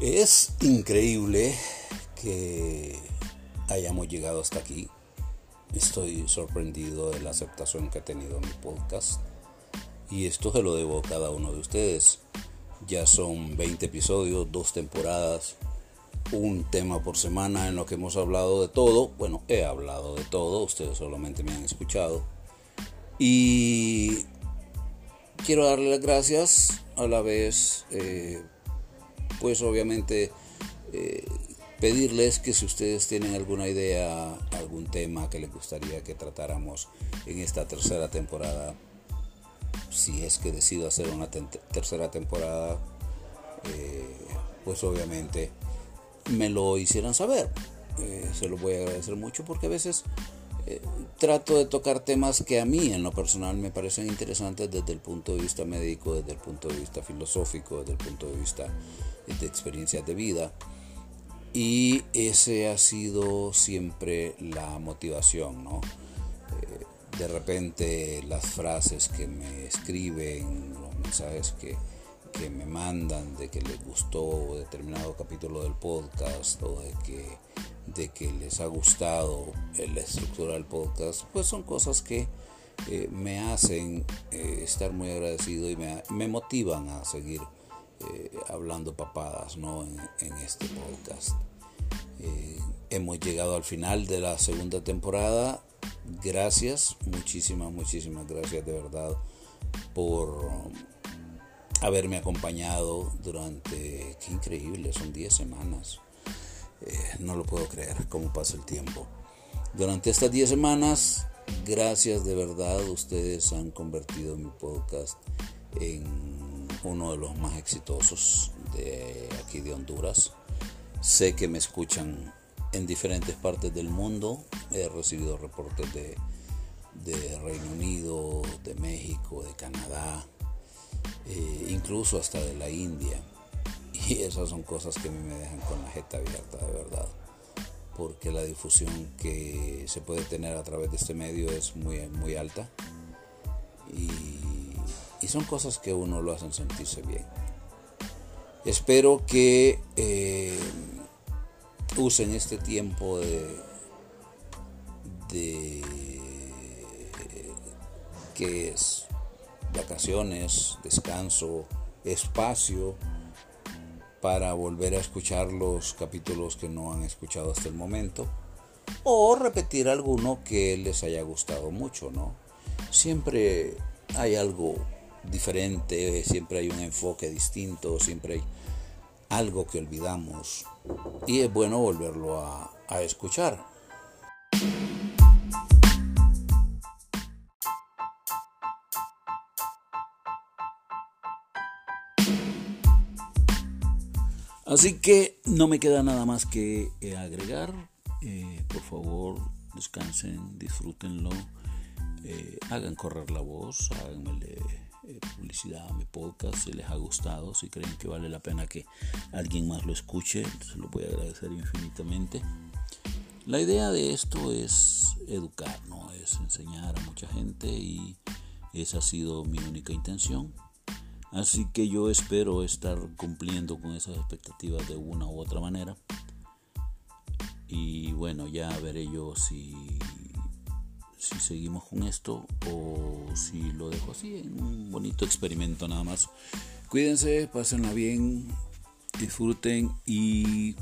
Es increíble que hayamos llegado hasta aquí. Estoy sorprendido de la aceptación que ha tenido mi podcast. Y esto se lo debo a cada uno de ustedes. Ya son 20 episodios, dos temporadas, un tema por semana en lo que hemos hablado de todo. Bueno, he hablado de todo, ustedes solamente me han escuchado. Y quiero darle las gracias a la vez, eh, pues obviamente eh, pedirles que si ustedes tienen alguna idea, algún tema que les gustaría que tratáramos en esta tercera temporada, si es que decido hacer una tercera temporada, eh, pues obviamente me lo hicieran saber. se lo voy a agradecer mucho porque a veces trato de tocar temas que a mí en lo personal me parecen interesantes desde el punto de vista médico, desde el punto de vista filosófico, desde el punto de vista de experiencias de vida. Y ese ha sido siempre la motivación, ¿no? Eh, de repente las frases que me escriben, los mensajes que, que me mandan de que les gustó determinado capítulo del podcast o de que de que les ha gustado la estructura del podcast, pues son cosas que eh, me hacen eh, estar muy agradecido y me, motivan a seguir eh, hablando papadas ¿no? en, este podcast. hemos llegado al final de la segunda temporada. Gracias, muchísimas, muchísimas gracias de verdad por haberme acompañado durante, qué increíble, son 10 semanas. Eh, no lo puedo creer cómo pasa el tiempo. Durante estas 10 semanas, gracias de verdad, ustedes han convertido mi podcast en uno de los más exitosos de aquí de Honduras. Sé que me escuchan en diferentes partes del mundo. He recibido reportes de, de Reino Unido, de México, de Canadá, eh, incluso hasta de la India. Y esas son cosas que a mí me dejan con la jeta abierta, de verdad. Porque la difusión que se puede tener a través de este medio es muy, muy alta. Son cosas que uno lo hacen sentirse bien. Espero que eh, usen este tiempo de, de que es vacaciones, descanso, espacio para volver a escuchar los capítulos que no han escuchado hasta el momento o repetir alguno que les haya gustado mucho, ¿no? Siempre hay algo diferente, siempre hay un enfoque distinto, siempre hay algo que olvidamos y es bueno volverlo a, escuchar. Así que no me queda nada más que eh, agregar. Eh, por favor, descansen, disfrútenlo, eh, hagan correr la voz, háganme publicidad a mi podcast si les ha gustado, si creen que vale la pena que alguien más lo escuche, se lo voy a agradecer infinitamente. La idea de esto es educar, ¿no? es enseñar a mucha gente y esa ha sido mi única intención. Así que yo espero estar cumpliendo con esas expectativas de una u otra manera. Y bueno, ya veré yo si, si seguimos con esto o si lo dejo así en un bonito experimento nada más. Cuídense, pásenla bien, disfruten y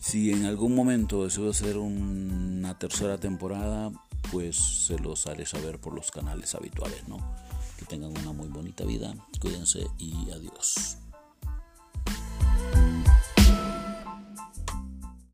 si en algún momento deseo hacer una tercera temporada, pues se los haré saber por los canales habituales, ¿no? Que tengan una muy bonita vida. Cuídense y adiós.